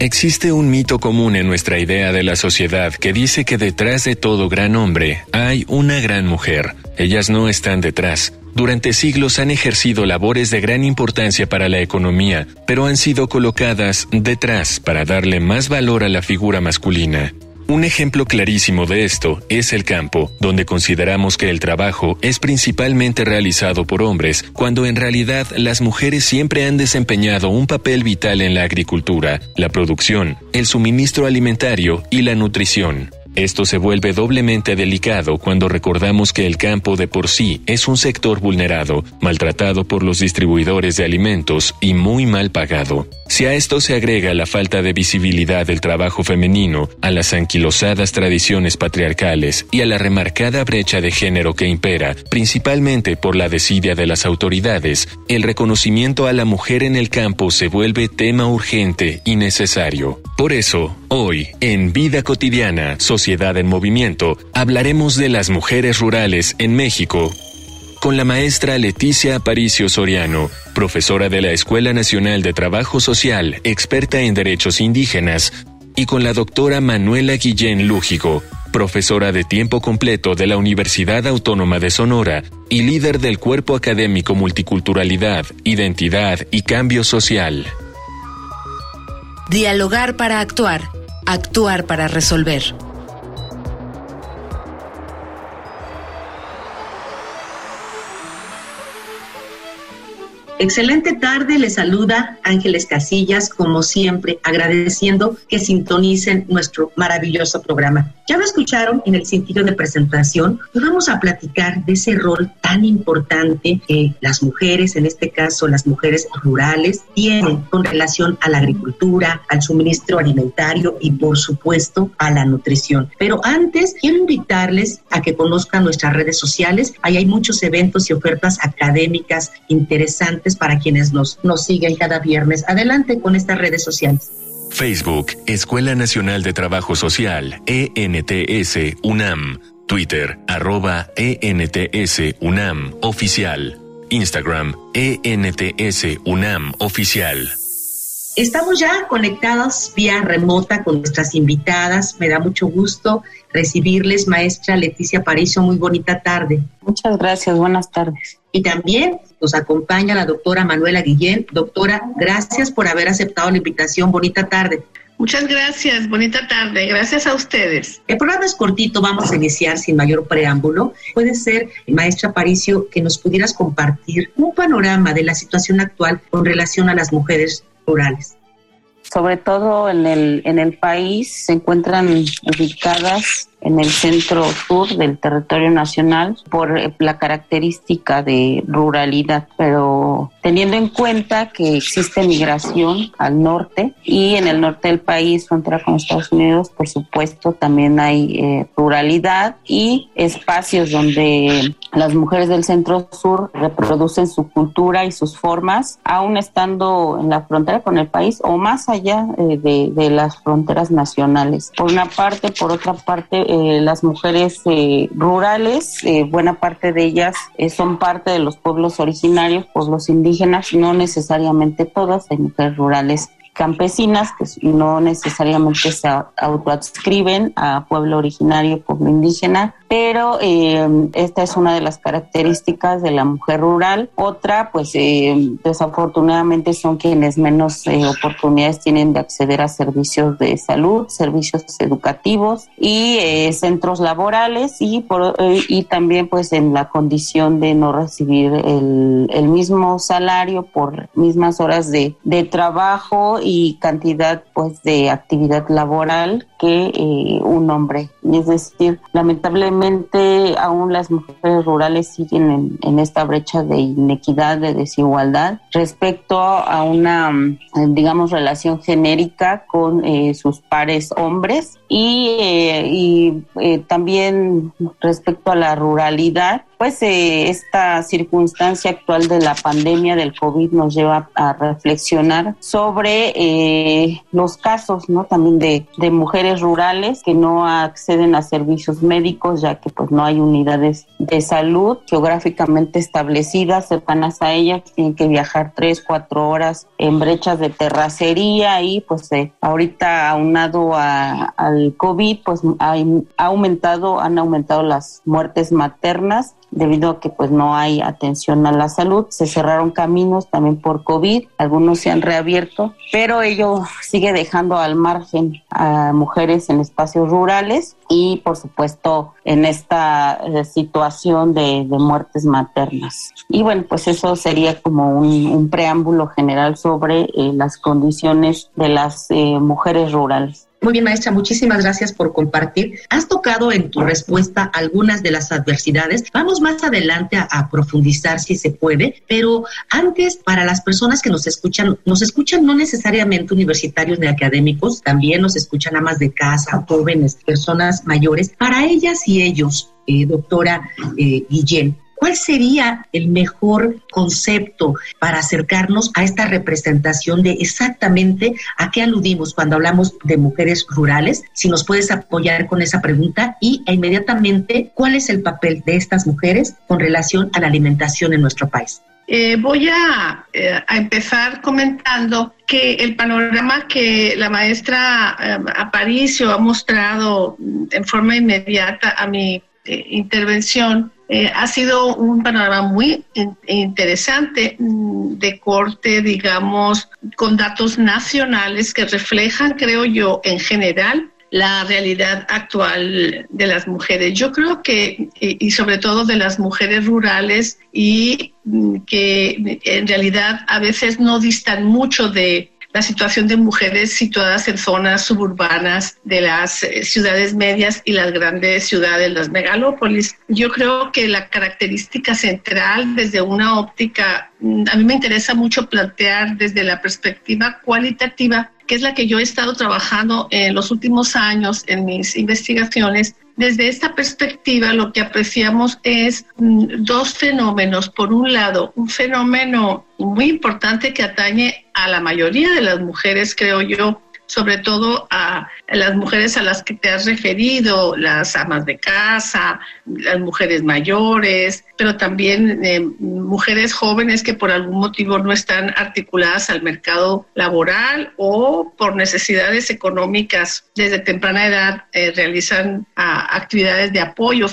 Existe un mito común en nuestra idea de la sociedad que dice que detrás de todo gran hombre hay una gran mujer. Ellas no están detrás. Durante siglos han ejercido labores de gran importancia para la economía, pero han sido colocadas detrás para darle más valor a la figura masculina. Un ejemplo clarísimo de esto es el campo, donde consideramos que el trabajo es principalmente realizado por hombres, cuando en realidad las mujeres siempre han desempeñado un papel vital en la agricultura, la producción, el suministro alimentario y la nutrición. Esto se vuelve doblemente delicado cuando recordamos que el campo de por sí es un sector vulnerado, maltratado por los distribuidores de alimentos y muy mal pagado. Si a esto se agrega la falta de visibilidad del trabajo femenino, a las anquilosadas tradiciones patriarcales y a la remarcada brecha de género que impera, principalmente por la desidia de las autoridades, el reconocimiento a la mujer en el campo se vuelve tema urgente y necesario. Por eso, hoy, en Vida Cotidiana, En Movimiento, hablaremos de las mujeres rurales en México con la maestra Leticia Aparicio Soriano, profesora de la Escuela Nacional de Trabajo Social, experta en derechos indígenas, y con la doctora Manuela Guillén Lújico, profesora de tiempo completo de la Universidad Autónoma de Sonora y líder del cuerpo académico Multiculturalidad, Identidad y Cambio Social. Dialogar para actuar, actuar para resolver. Excelente tarde, les saluda Ángeles Casillas, como siempre, agradeciendo que sintonicen nuestro maravilloso programa. Ya lo escucharon en el sentido de presentación, y vamos a platicar de ese rol tan importante que las mujeres, en este caso las mujeres rurales, tienen con relación a la agricultura, al suministro alimentario y por supuesto a la nutrición. Pero antes quiero invitarles a que conozcan nuestras redes sociales. Ahí hay muchos eventos y ofertas académicas interesantes para quienes nos, nos siguen cada viernes. Adelante con estas redes sociales. Facebook, Escuela Nacional de Trabajo Social, ENTS, UNAM. Twitter, arroba ENTS, UNAM, oficial. Instagram, ENTS, UNAM, oficial. Estamos ya conectados vía remota con nuestras invitadas. Me da mucho gusto recibirles, maestra Leticia Paricio. Muy bonita tarde. Muchas gracias, buenas tardes. Y también nos acompaña la doctora Manuela Guillén. Doctora, gracias por haber aceptado la invitación. Bonita tarde. Muchas gracias, bonita tarde. Gracias a ustedes. El programa es cortito, vamos a iniciar sin mayor preámbulo. Puede ser, maestra Paricio, que nos pudieras compartir un panorama de la situación actual con relación a las mujeres Sobre todo en el, en el país se encuentran ubicadas en el centro sur del territorio nacional por eh, la característica de ruralidad, pero teniendo en cuenta que existe migración al norte y en el norte del país, frontera con Estados Unidos, por supuesto, también hay eh, ruralidad y espacios donde las mujeres del centro sur reproducen su cultura y sus formas, aún estando en la frontera con el país o más allá eh, de, de las fronteras nacionales. Por una parte, por otra parte, eh, las mujeres eh, rurales, eh, buena parte de ellas son parte de los pueblos originarios, pueblos indígenas, no necesariamente todas, hay mujeres rurales campesinas que no necesariamente se autoadscriben a pueblo originario, pueblo indígena, pero eh, esta es una de las características de la mujer rural. Otra, pues eh, desafortunadamente son quienes menos eh, oportunidades tienen de acceder a servicios de salud, servicios educativos y centros laborales y, por, y también pues en la condición de no recibir el, el mismo salario por mismas horas de, de, trabajo y cantidad pues de actividad laboral que un hombre. Es decir, lamentablemente aún las mujeres rurales siguen en, esta brecha de inequidad, de desigualdad respecto a una, digamos, relación genérica con eh, sus pares hombres y, eh, eh, también respecto a la ruralidad pues eh, esta circunstancia actual de la pandemia del COVID nos lleva a reflexionar sobre eh, los casos, ¿no? También de, mujeres rurales que no acceden a servicios médicos ya que pues no hay unidades de salud geográficamente establecidas cercanas a ellas, tienen que viajar tres, cuatro horas en brechas de terracería y pues eh, ahorita aunado a, al COVID pues ha aumentado, han aumentado las muertes maternas debido a que pues no hay atención a la salud. Se cerraron caminos también por COVID, algunos se han reabierto, pero ello sigue dejando al margen a mujeres en espacios rurales y por supuesto en esta eh, situación de, muertes maternas. Y bueno, pues eso sería como un, preámbulo general sobre eh, las condiciones de las eh, mujeres rurales. Muy bien, maestra, muchísimas gracias por compartir. Has tocado en tu respuesta algunas de las adversidades. Vamos más adelante a, profundizar si se puede, pero antes, para las personas que nos escuchan, nos escuchan no necesariamente universitarios ni académicos, también nos escuchan amas de casa, jóvenes, personas mayores. Para ellas y ellos, eh, doctora eh, Guillén, ¿Cuál sería el mejor concepto para acercarnos a esta representación de exactamente a qué aludimos cuando hablamos de mujeres rurales? Si nos puedes apoyar con esa pregunta y e inmediatamente, ¿cuál es el papel de estas mujeres con relación a la alimentación en nuestro país? Eh, voy a, eh, a, empezar comentando que el panorama que la maestra eh, Aparicio ha mostrado en forma inmediata a mi intervención eh, ha sido un panorama muy interesante mm, de corte, digamos, con datos nacionales que reflejan, creo yo, en general la realidad actual de las mujeres. Yo creo que, y sobre todo de las mujeres rurales, y mm, que en realidad a veces no distan mucho de la situación de mujeres situadas en zonas suburbanas de las eh, ciudades medias y las grandes ciudades, las megalópolis. Yo creo que la característica central desde una óptica, mm, a mí me interesa mucho plantear desde la perspectiva cualitativa, que es la que yo he estado trabajando en los últimos años en mis investigaciones, desde esta perspectiva lo que apreciamos es mm, dos fenómenos. Por un lado, un fenómeno muy importante que atañe a la mayoría de las mujeres, creo yo, sobre todo a las mujeres a las que te has referido, las amas de casa, las mujeres mayores, pero también eh, mujeres jóvenes que por algún motivo no están articuladas al mercado laboral o por necesidades económicas. Desde temprana edad eh, realizan ah, actividades de apoyo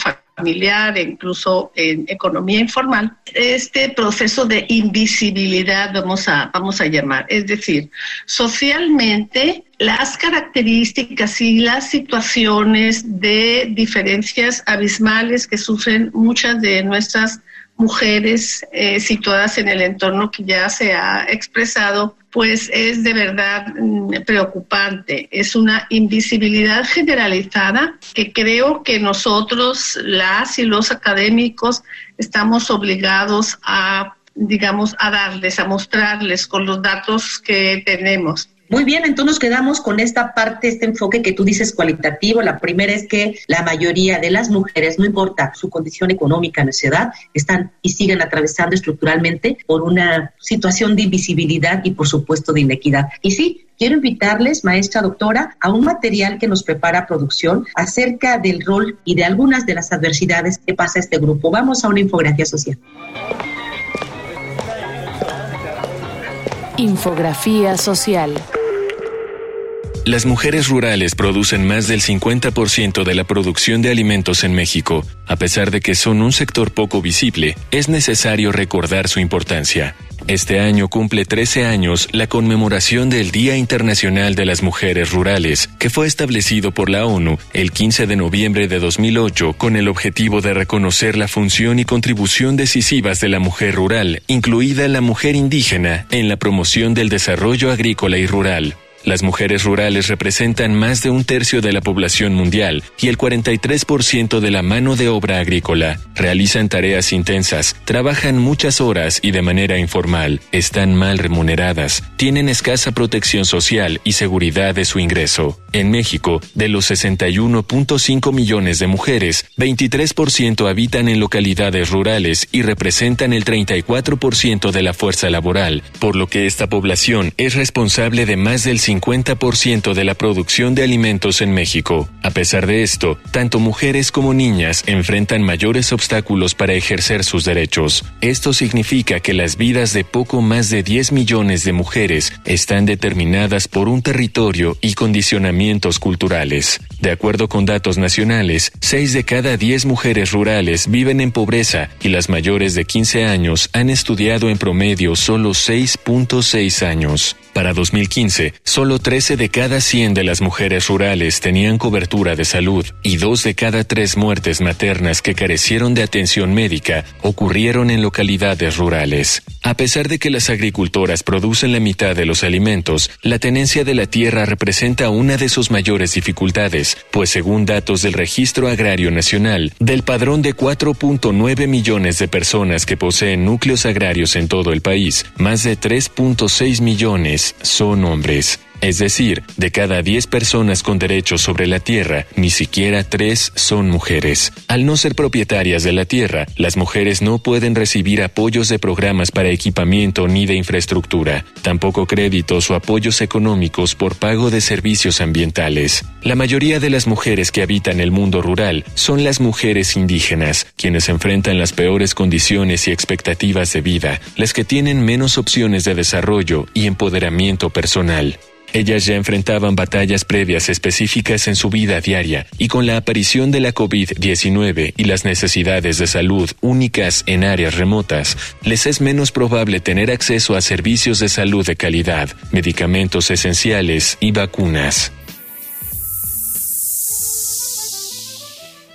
e incluso en economía informal, este proceso de invisibilidad, vamos a, vamos a llamar, es decir, socialmente las características y las situaciones de diferencias abismales que sufren muchas de nuestras mujeres eh, situadas en el entorno que ya se ha expresado, pues es de verdad mm, preocupante. Es una invisibilidad generalizada que creo que nosotros, las y los académicos, estamos obligados a, digamos, a darles, a mostrarles con los datos que tenemos. Muy bien, entonces nos quedamos con esta parte, este enfoque que tú dices cualitativo. La primera es que la mayoría de las mujeres, no importa su condición económica, edad, están y siguen atravesando estructuralmente por una situación de invisibilidad y por supuesto de inequidad. Y sí, quiero invitarles, maestra doctora, a un material que nos prepara producción acerca del rol y de algunas de las adversidades que pasa este grupo. Vamos a una infografía social. Infografía social. Las mujeres rurales producen más del 50% de la producción de alimentos en México. A pesar de que son un sector poco visible, es necesario recordar su importancia. Este año cumple 13 años la conmemoración del Día Internacional de las Mujeres Rurales, que fue establecido por la ONU el 15 de noviembre de 2008 con el objetivo de reconocer la función y contribución decisivas de la mujer rural, incluida la mujer indígena, en la promoción del desarrollo agrícola y rural. Las mujeres rurales representan más de un tercio de la población mundial y el 43% de la mano de obra agrícola. Realizan tareas intensas, trabajan muchas horas y de manera informal, están mal remuneradas, tienen escasa protección social y seguridad de su ingreso. En México, de los 61.5 millones de mujeres, 23% habitan en localidades rurales y representan el 34% de la fuerza laboral, por lo que esta población es responsable de más del 50 50% de la producción de alimentos en México. A pesar de esto, tanto mujeres como niñas enfrentan mayores obstáculos para ejercer sus derechos. Esto significa que las vidas de poco más de 10 millones de mujeres están determinadas por un territorio y condicionamientos culturales. De acuerdo con datos nacionales, 6 de cada 10 mujeres rurales viven en pobreza y las mayores de 15 años han estudiado en promedio solo 6.6 años. Para 2015, solo 13 de cada 100 de las mujeres rurales tenían cobertura de salud y dos de cada tres muertes maternas que carecieron de atención médica ocurrieron en localidades rurales. A pesar de que las agricultoras producen la mitad de los alimentos, la tenencia de la tierra representa una de sus mayores dificultades, pues según datos del Registro Agrario Nacional, del padrón de 4.9 millones de personas que poseen núcleos agrarios en todo el país, más de 3.6 millones son hombres. Es decir, de cada 10 personas con derechos sobre la tierra, ni siquiera 3 son mujeres. Al no ser propietarias de la tierra, las mujeres no pueden recibir apoyos de programas para equipamiento ni de infraestructura, tampoco créditos o apoyos económicos por pago de servicios ambientales. La mayoría de las mujeres que habitan el mundo rural son las mujeres indígenas, quienes enfrentan las peores condiciones y expectativas de vida, las que tienen menos opciones de desarrollo y empoderamiento personal. Ellas ya enfrentaban batallas previas específicas en su vida diaria y con la aparición de la COVID-19 y las necesidades de salud únicas en áreas remotas, les es menos probable tener acceso a servicios de salud de calidad, medicamentos esenciales y vacunas.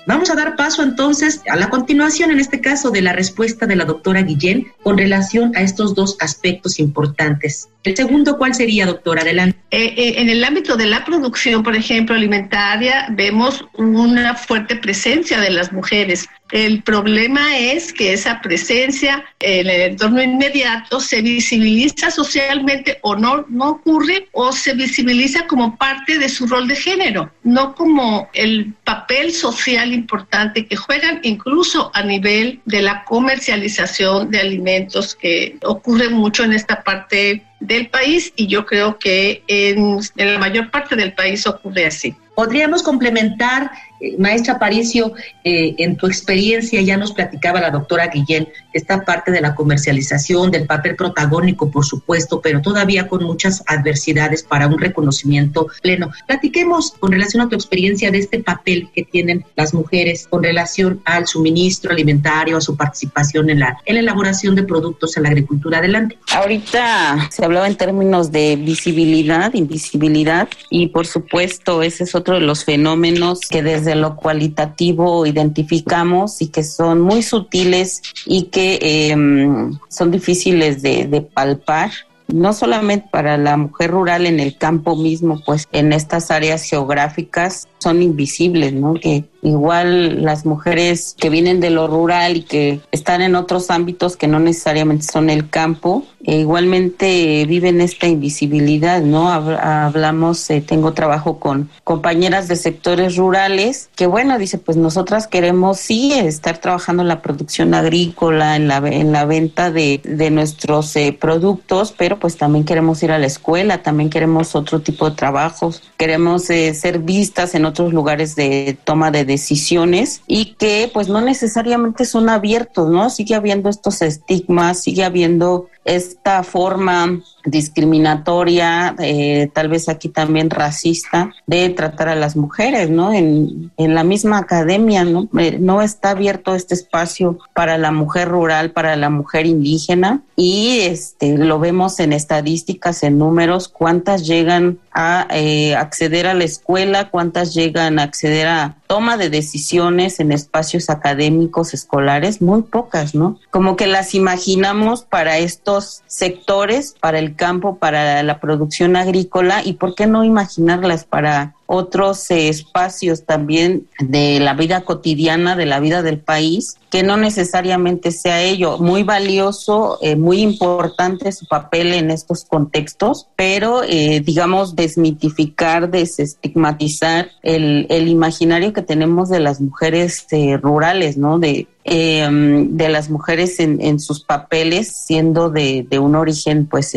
Vamos a dar paso entonces a la continuación, en este caso, de la respuesta de la doctora Guillén con relación a estos dos aspectos importantes. El segundo, ¿cuál sería, doctora? Adelante. Eh, eh, en el ámbito de la producción, por ejemplo, alimentaria, vemos una fuerte presencia de las mujeres. El problema es que esa presencia en el entorno inmediato se visibiliza socialmente o no, no ocurre o se visibiliza como parte de su rol de género, no como el papel social importante que juegan incluso a nivel de la comercialización de alimentos que ocurre mucho en esta parte del país y yo creo que en, en la mayor parte del país ocurre así. Podríamos complementar Maestra Paricio, eh, en tu experiencia ya nos platicaba la doctora Guillén esta parte de la comercialización, del papel protagónico, por supuesto, pero todavía con muchas adversidades para un reconocimiento pleno. Platiquemos con relación a tu experiencia de este papel que tienen las mujeres con relación al suministro alimentario, a su participación en la, en la elaboración de productos en la agricultura. Adelante. Ahorita se hablaba en términos de visibilidad, invisibilidad, y por supuesto ese es otro de los fenómenos que desde lo cualitativo identificamos y que son muy sutiles y que em, son difíciles de, de palpar no solamente para la mujer rural en el campo mismo, pues en estas áreas geográficas son invisibles, ¿no? Que igual las mujeres que vienen de lo rural y que están en otros ámbitos que no necesariamente son el campo, e igualmente viven esta invisibilidad, ¿no? Hablamos, eh, tengo trabajo con compañeras de sectores rurales que, bueno, dice, pues nosotras queremos sí estar trabajando en la producción agrícola, en la, en la venta de, de nuestros eh, productos, pero pues también queremos ir a la escuela, también queremos otro tipo de trabajos, queremos eh, ser vistas en otros lugares de toma de decisiones y que pues no necesariamente son abiertos, ¿no? Sigue habiendo estos estigmas, sigue habiendo esta forma discriminatoria, eh, tal vez aquí también racista, de tratar a las mujeres, ¿no? En, la misma academia, ¿no? Eh, no está abierto este espacio para la mujer rural, para la mujer indígena y este lo vemos en estadísticas, en números, cuántas llegan a eh, acceder a la escuela, cuántas llegan a acceder a toma de decisiones en espacios académicos escolares, muy pocas, ¿no? Como que las imaginamos para sectores, para el campo, para la producción agrícola y por qué no imaginarlas para otros eh, espacios también de la vida cotidiana, de la vida del país, que no necesariamente sea ello. Muy valioso, eh, muy importante su papel en estos contextos, pero eh, digamos desmitificar, desestigmatizar el, el, imaginario que tenemos de las mujeres rurales, ¿no? De, de las mujeres en, en, sus papeles, siendo de, de un origen pues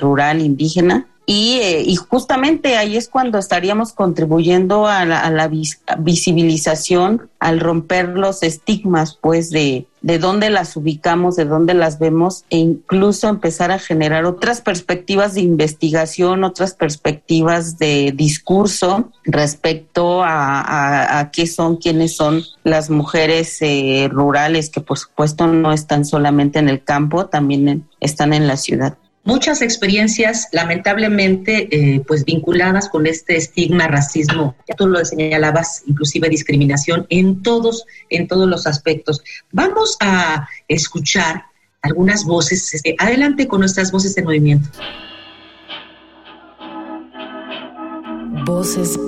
rural, indígena, eh, y, justamente ahí es cuando estaríamos contribuyendo a la, visibilización, al romper los estigmas, pues, de, de dónde las ubicamos, de dónde las vemos e incluso empezar a generar otras perspectivas de investigación, otras perspectivas de discurso respecto a, qué son, quiénes son las mujeres eh, rurales que por supuesto no están solamente en el campo, también están en la ciudad muchas experiencias lamentablemente eh, pues vinculadas con este estigma, racismo, ya tú lo señalabas, inclusive discriminación en todos, en todos los aspectos. Vamos a escuchar algunas voces. Este, adelante con nuestras voces de movimiento. Voces.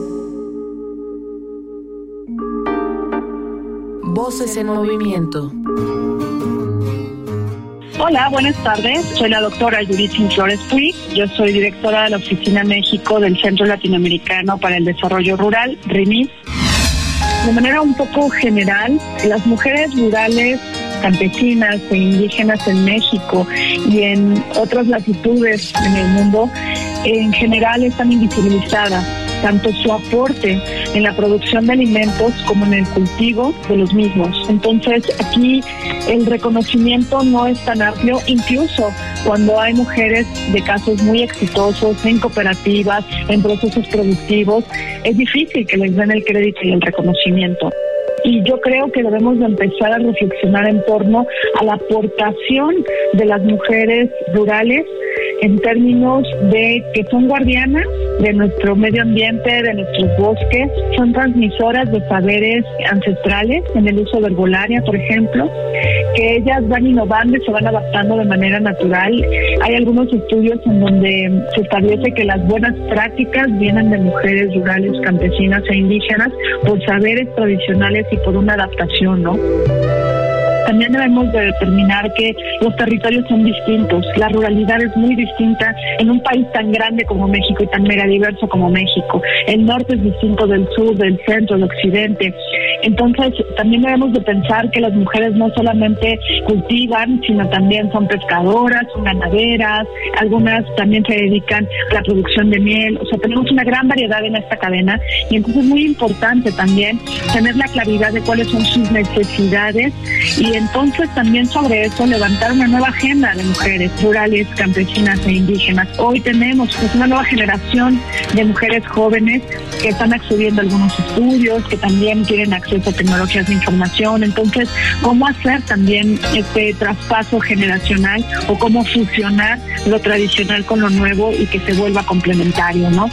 Voces en movimiento. Hola, buenas tardes. Soy la doctora Judith Flores Puig. Yo soy directora de la Oficina México del Centro Latinoamericano para el Desarrollo Rural, RIMIS. De manera un poco general, las mujeres rurales campesinas e indígenas en México y en otras latitudes en el mundo en general están invisibilizadas tanto su aporte en la producción de alimentos como en el cultivo de los mismos. Entonces aquí el reconocimiento no es tan amplio, incluso cuando hay mujeres de casos muy exitosos en cooperativas, en procesos productivos, es difícil que les den el crédito y el reconocimiento y yo creo que debemos de empezar a reflexionar en torno a la aportación de las mujeres rurales en términos de que son guardianas de nuestro medio ambiente, de nuestros bosques, son transmisoras de saberes ancestrales en el uso de herbolaria, por ejemplo, que ellas van innovando y se van adaptando de manera natural. Hay algunos estudios en donde se establece que las buenas prácticas vienen de mujeres rurales, campesinas e indígenas por saberes tradicionales y por una adaptación, ¿no? También debemos de determinar que los territorios son distintos, la ruralidad es muy distinta en un país tan grande como México y tan mega diverso como México. El norte es distinto del sur, del centro, del occidente. Entonces, también debemos de pensar que las mujeres no solamente cultivan, sino también son pescadoras, son ganaderas, algunas también se dedican a la producción de miel. O sea, tenemos una gran variedad en esta cadena y entonces es muy importante también tener la claridad de cuáles son sus necesidades y entonces también sobre eso levantar una nueva agenda de mujeres rurales, campesinas e indígenas. Hoy tenemos pues, una nueva generación de mujeres jóvenes que están accediendo a algunos estudios, que también tienen acceso a tecnologías de información. Entonces, ¿cómo hacer también este traspaso generacional o cómo fusionar lo tradicional con lo nuevo y que se vuelva complementario, ¿no?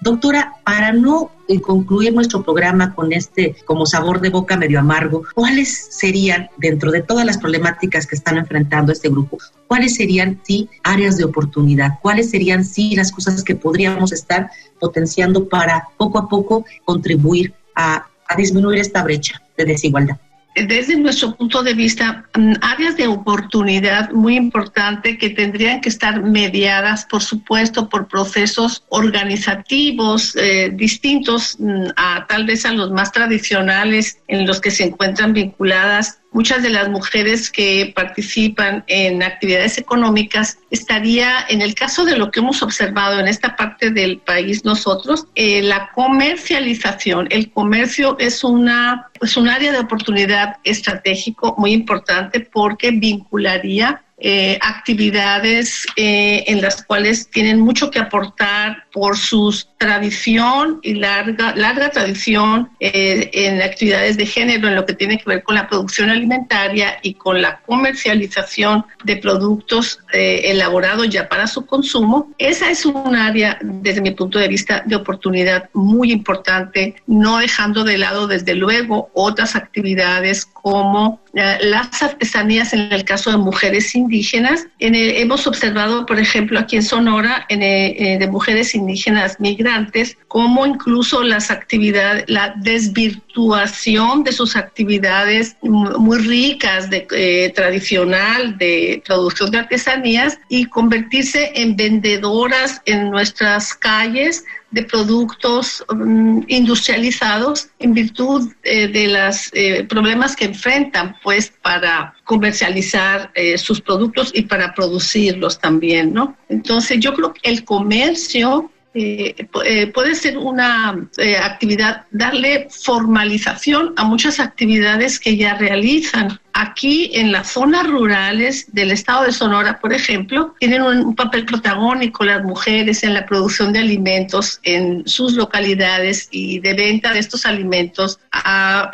Doctora, para no eh, concluir nuestro programa con este como sabor de boca medio amargo, ¿cuáles serían, dentro de todas las problemáticas que están enfrentando este grupo, cuáles serían, sí, áreas de oportunidad? ¿Cuáles serían, sí, las cosas que podríamos estar potenciando para poco a poco contribuir a disminuir esta brecha de desigualdad? Desde nuestro punto de vista, mm, áreas de oportunidad muy importante que tendrían que estar mediadas, por supuesto, por procesos organizativos eh, distintos mm, a tal vez a los más tradicionales en los que se encuentran vinculadas muchas de las mujeres que participan en actividades económicas estaría, en el caso de lo que hemos observado en esta parte del país nosotros, eh, la comercialización. El comercio es, una, es un área de oportunidad estratégico muy importante porque vincularía eh, actividades eh, en las cuales tienen mucho que aportar por su tradición y larga, larga tradición eh, en actividades de género, en lo que tiene que ver con la producción alimentaria y con la comercialización de productos elaborados ya para su consumo. Esa es un área, desde mi punto de vista, de oportunidad muy importante, no dejando de lado, desde luego, otras actividades como las artesanías en el caso de mujeres indígenas. hemos observado, por ejemplo, aquí en Sonora, eh, de mujeres indígenas migrantes, cómo incluso las actividades, la desvirtuación de sus actividades muy ricas, de, eh, tradicional, de producción de artesanías, y convertirse en vendedoras en nuestras calles de productos mm, industrializados en virtud eh, de los eh, problemas que enfrentan pues para comercializar eh, sus productos y para producirlos también, ¿no? Entonces yo creo que el comercio eh, eh, puede ser una eh, actividad, darle formalización a muchas actividades que ya realizan. Aquí en las zonas rurales del estado de Sonora, por ejemplo, tienen un, papel protagónico las mujeres en la producción de alimentos en sus localidades y de venta de estos alimentos a,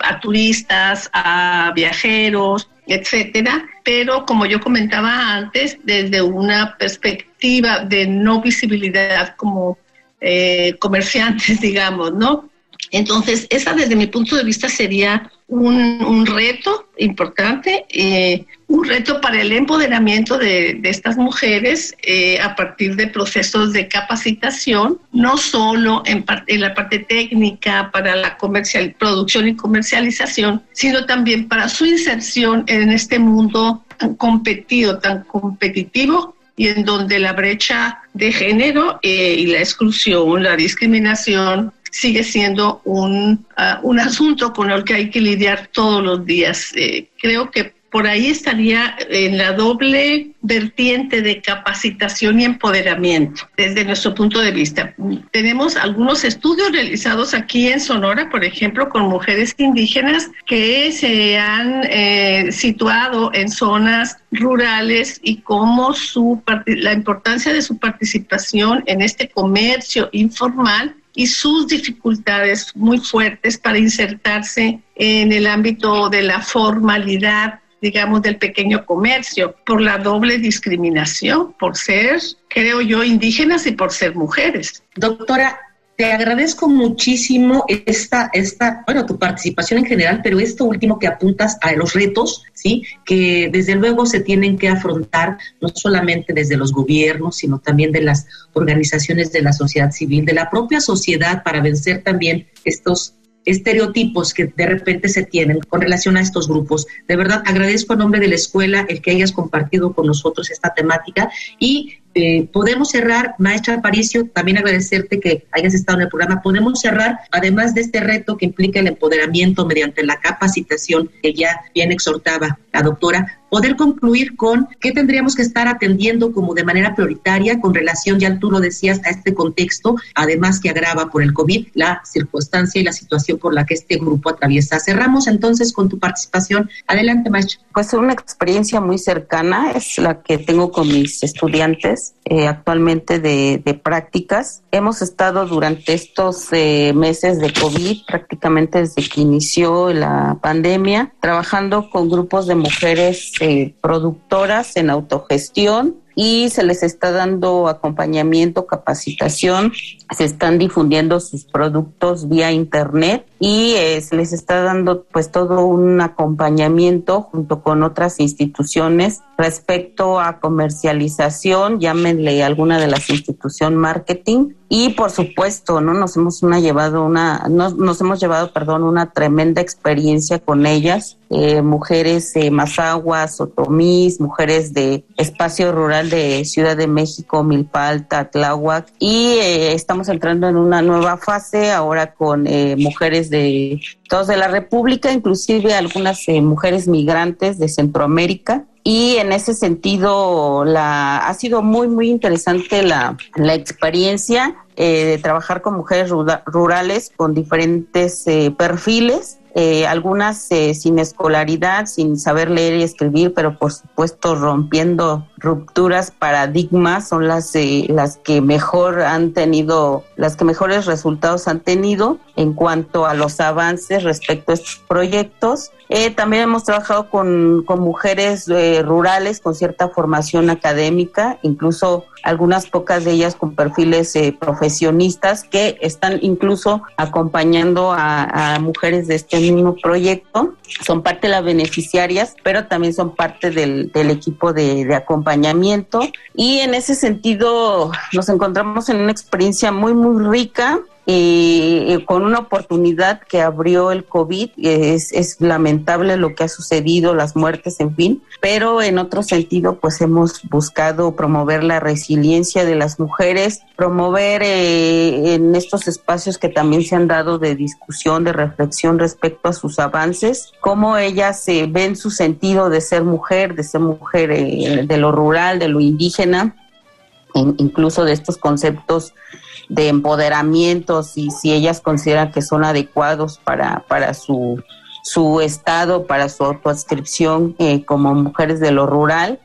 a turistas, a viajeros, etcétera, pero como yo comentaba antes, desde una perspectiva de no visibilidad como eh, comerciantes, digamos, ¿no? Entonces, esa desde mi punto de vista sería un, reto importante, eh, un reto para el empoderamiento de, estas mujeres eh, a partir de procesos de capacitación, no solo en, en la parte técnica para la comercial, producción y comercialización, sino también para su inserción en este mundo tan competido, tan competitivo y en donde la brecha de género eh, y la exclusión, la discriminación sigue siendo un, ah, un asunto con el que hay que lidiar todos los días. Eh, creo que por ahí estaría en la doble vertiente de capacitación y empoderamiento desde nuestro punto de vista. Tenemos algunos estudios realizados aquí en Sonora, por ejemplo, con mujeres indígenas que se han eh, situado en zonas rurales y cómo su, la importancia de su participación en este comercio informal y sus dificultades muy fuertes para insertarse en el ámbito de la formalidad, digamos, del pequeño comercio, por la doble discriminación, por ser, creo yo, indígenas y por ser mujeres. Doctora, te agradezco muchísimo esta, esta, bueno, tu participación en general, pero esto último que apuntas a los retos, ¿sí? Que desde luego se tienen que afrontar no solamente desde los gobiernos, sino también de las organizaciones de la sociedad civil, de la propia sociedad para vencer también estos estereotipos que de repente se tienen con relación a estos grupos. De verdad, agradezco a nombre de la escuela el que hayas compartido con nosotros esta temática y eh, podemos cerrar, maestra Aparicio, también agradecerte que hayas estado en el programa. Podemos cerrar, además de este reto que implica el empoderamiento mediante la capacitación que ya bien exhortaba la doctora, poder concluir con qué tendríamos que estar atendiendo como de manera prioritaria con relación, ya tú lo decías, a este contexto, además que agrava por el COVID la circunstancia y la situación por la que este grupo atraviesa. Cerramos entonces con tu participación. Adelante, maestra. Pues una experiencia muy cercana es la que tengo con mis estudiantes eh, actualmente de, prácticas. Hemos estado durante estos eh, meses de COVID, prácticamente desde que inició la pandemia, trabajando con grupos de mujeres eh, productoras en autogestión y se les está dando acompañamiento, capacitación, se están difundiendo sus productos vía internet y eh, se les está dando pues todo un acompañamiento junto con otras instituciones respecto a comercialización, llámenle alguna de las instituciones marketing y por supuesto, ¿no? Nos hemos una llevado una nos, nos hemos llevado, perdón, una tremenda experiencia con ellas, eh, mujeres eh, mazaguas, otomís, mujeres de espacios rurales de Ciudad de México, Milpalta, Tláhuac y eh, estamos entrando en una nueva fase ahora con eh, mujeres de todos de la República, inclusive algunas eh, mujeres migrantes de Centroamérica y en ese sentido la ha sido muy muy interesante la, la experiencia de trabajar con mujeres rurales con diferentes perfiles eh, algunas eh, sin escolaridad, sin saber leer y escribir, pero por supuesto rompiendo rupturas, paradigmas, son las, eh, las que mejor han tenido, las que mejores resultados han tenido en cuanto a los avances respecto a estos proyectos. También hemos trabajado con, mujeres rurales con cierta formación académica, incluso algunas pocas de ellas con perfiles eh, profesionistas que están incluso acompañando a, mujeres de este mismo proyecto. Son parte de las beneficiarias, pero también son parte del, equipo de, de, acompañamiento. Y en ese sentido nos encontramos en una experiencia muy, muy rica y con una oportunidad que abrió el COVID. Es, es, lamentable lo que ha sucedido, las muertes, en fin, pero en otro sentido, pues hemos buscado promover la resiliencia de las mujeres, promover eh, en estos espacios que también se han dado de discusión, de reflexión respecto a sus avances, cómo ellas se ven su sentido de ser mujer, de ser mujer eh, de lo rural, de lo indígena, incluso de estos conceptos de empoderamiento, y si ellas consideran que son adecuados para, para su, su estado, para su autoascripción eh, como mujeres de lo rural.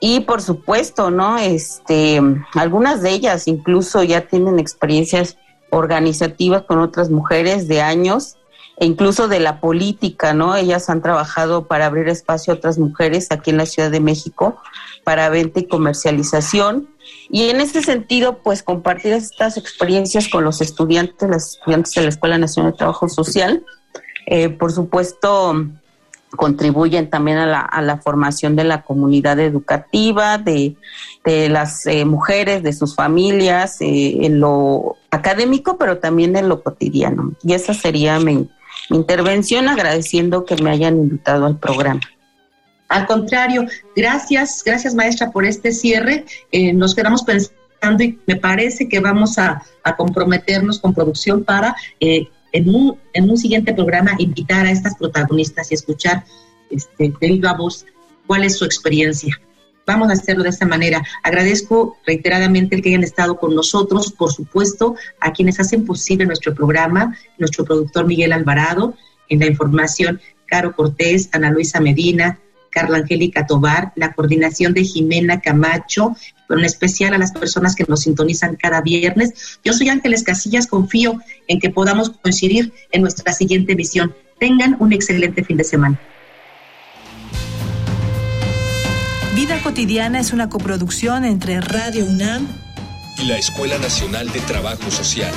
Y por supuesto, ¿no? Este, algunas de ellas incluso ya tienen experiencias organizativas con otras mujeres de años e incluso de la política, ¿no? Ellas han trabajado para abrir espacio a otras mujeres aquí en la Ciudad de México para venta y comercialización. Y en ese sentido, pues compartir estas experiencias con los estudiantes, las estudiantes de la Escuela Nacional de Trabajo Social, eh, por supuesto, contribuyen también a la, a la, formación de la comunidad educativa, de, de las eh, mujeres, de sus familias, eh, en lo académico, pero también en lo cotidiano. Y esa sería mi intervención, agradeciendo que me hayan invitado al programa. Al contrario, gracias, gracias maestra por este cierre. Eh, nos quedamos pensando y me parece que vamos a, comprometernos con producción para eh, en, un, en un siguiente programa invitar a estas protagonistas y escuchar este, de viva voz cuál es su experiencia. Vamos a hacerlo de esta manera. Agradezco reiteradamente el que hayan estado con nosotros, por supuesto, a quienes hacen posible nuestro programa, nuestro productor Miguel Alvarado, en la información, Caro Cortés, Ana Luisa Medina, Carla Angélica Tobar, la coordinación de Jimena Camacho, pero en especial a las personas que nos sintonizan cada viernes. Yo soy Ángeles Casillas, confío en que podamos coincidir en nuestra siguiente emisión. Tengan un excelente fin de semana. Vida cotidiana es una coproducción entre Radio UNAM y la Escuela Nacional de Trabajo Social.